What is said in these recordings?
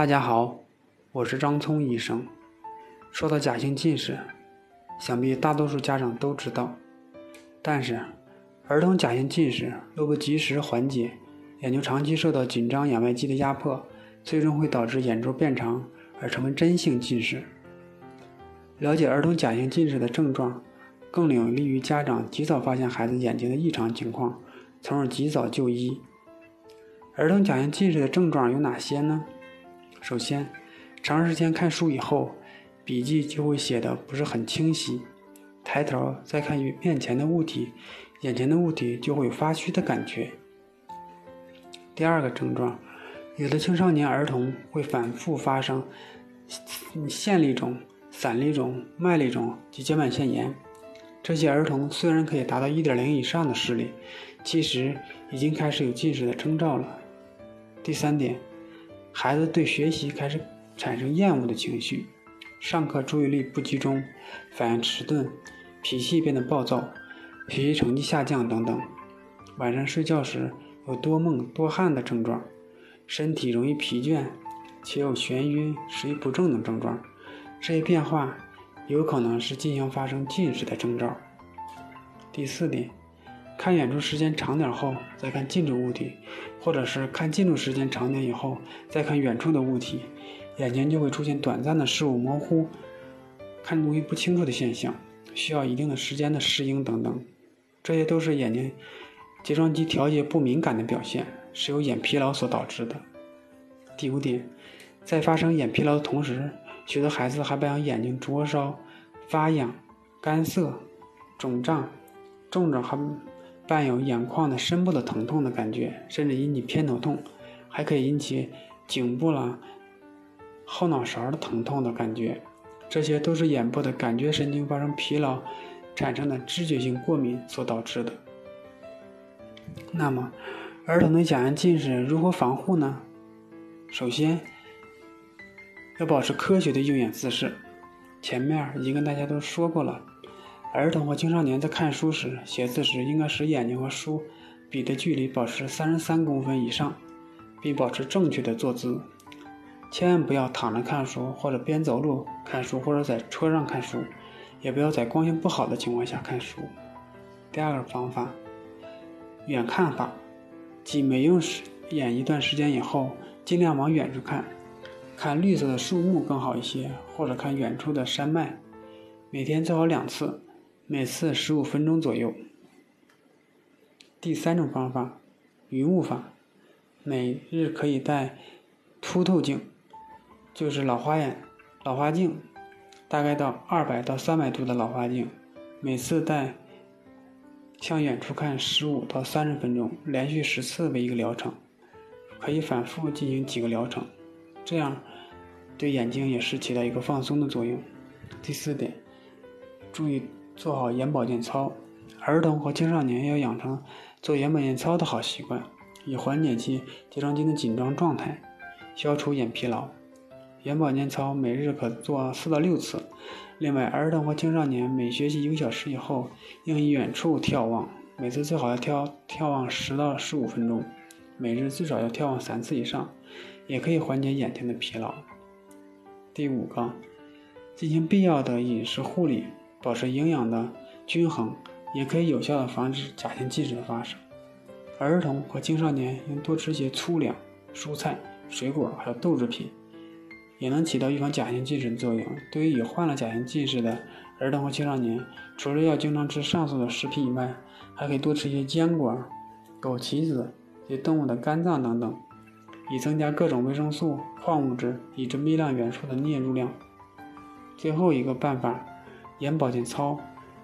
大家好，我是张聪医生。说到假性近视，想必大多数家长都知道。但是，儿童假性近视若不及时缓解，眼球长期受到紧张眼外肌的压迫，最终会导致眼周变长而成为真性近视。了解儿童假性近视的症状，更有利于家长及早发现孩子眼睛的异常情况，从而及早就医。儿童假性近视的症状有哪些呢？首先，长时间看书以后，笔记就会写的不是很清晰，抬头再看面前的物体，眼前的物体就会有发虚的感觉。第二个症状，有的青少年儿童会反复发生线粒肿、散粒肿、麦粒肿及睑板腺炎。这些儿童虽然可以达到一点零以上的视力，其实已经开始有近视的征兆了。第三点，孩子对学习开始产生厌恶的情绪，上课注意力不集中，反应迟钝，脾气变得暴躁，学习成绩下降等等。晚上睡觉时。有多梦多汗的症状，身体容易疲倦，且有眩晕、食欲不振等症状。这些变化有可能是进行发生近视的征兆。第四点，看远处时间长点后再看近处物体，或者是看近处时间长点以后再看远处的物体，眼睛就会出现短暂的视物模糊、看东西不清楚的现象，需要一定的时间的适应等等。这些都是眼睛。睫状肌调节不敏感的表现是由眼疲劳所导致的。第五点，在发生眼疲劳的同时，许多孩子还伴有眼睛灼烧、发痒、干涩、肿胀，重症还伴有眼眶的深部的疼痛的感觉，甚至引起偏头痛，还可以引起颈部了后脑勺的疼痛的感觉。这些都是眼部的感觉神经发生疲劳产生的知觉性过敏所导致的。那么，儿童的假性近视如何防护呢？首先，要保持科学的用眼姿势。前面已经跟大家都说过了，儿童和青少年在看书时、写字时，应该使眼睛和书、笔的距离保持三十三公分以上，并保持正确的坐姿。千万不要躺着看书，或者边走路看书，或者在车上看书，也不要在光线不好的情况下看书。第二个方法。远看法，即每用时眼一段时间以后，尽量往远处看，看绿色的树木更好一些，或者看远处的山脉。每天最好两次，每次十五分钟左右。第三种方法，云雾法，每日可以戴凸透镜，就是老花眼、老花镜，大概到二百到三百度的老花镜，每次戴。向远处看十五到三十分钟，连续十次为一个疗程，可以反复进行几个疗程，这样对眼睛也是起到一个放松的作用。第四点，注意做好眼保健操。儿童和青少年要养成做眼保健操的好习惯，以缓解其睫状肌的紧张状态，消除眼疲劳。眼保健操每日可做四到六次。另外，儿童和青少年每学习一个小时以后，应以远处眺望，每次最好要眺眺望十到十五分钟，每日最少要眺望三次以上，也可以缓解眼睛的疲劳。第五个，进行必要的饮食护理，保持营养的均衡，也可以有效的防止假性近视的发生。儿童和青少年应多吃些粗粮、蔬菜、水果，还有豆制品。也能起到预防假性近视的作用。对于已患了假性近视的儿童和青少年，除了要经常吃上述的食品以外，还可以多吃一些坚果、枸杞子及动物的肝脏等等，以增加各种维生素、矿物质以及微量元素的摄入量。最后一个办法，眼保健操，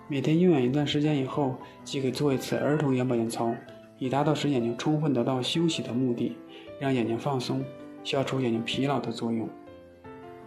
每天用眼一段时间以后，即可做一次儿童眼保健操，以达到使眼睛充分得到休息的目的，让眼睛放松，消除眼睛疲劳的作用。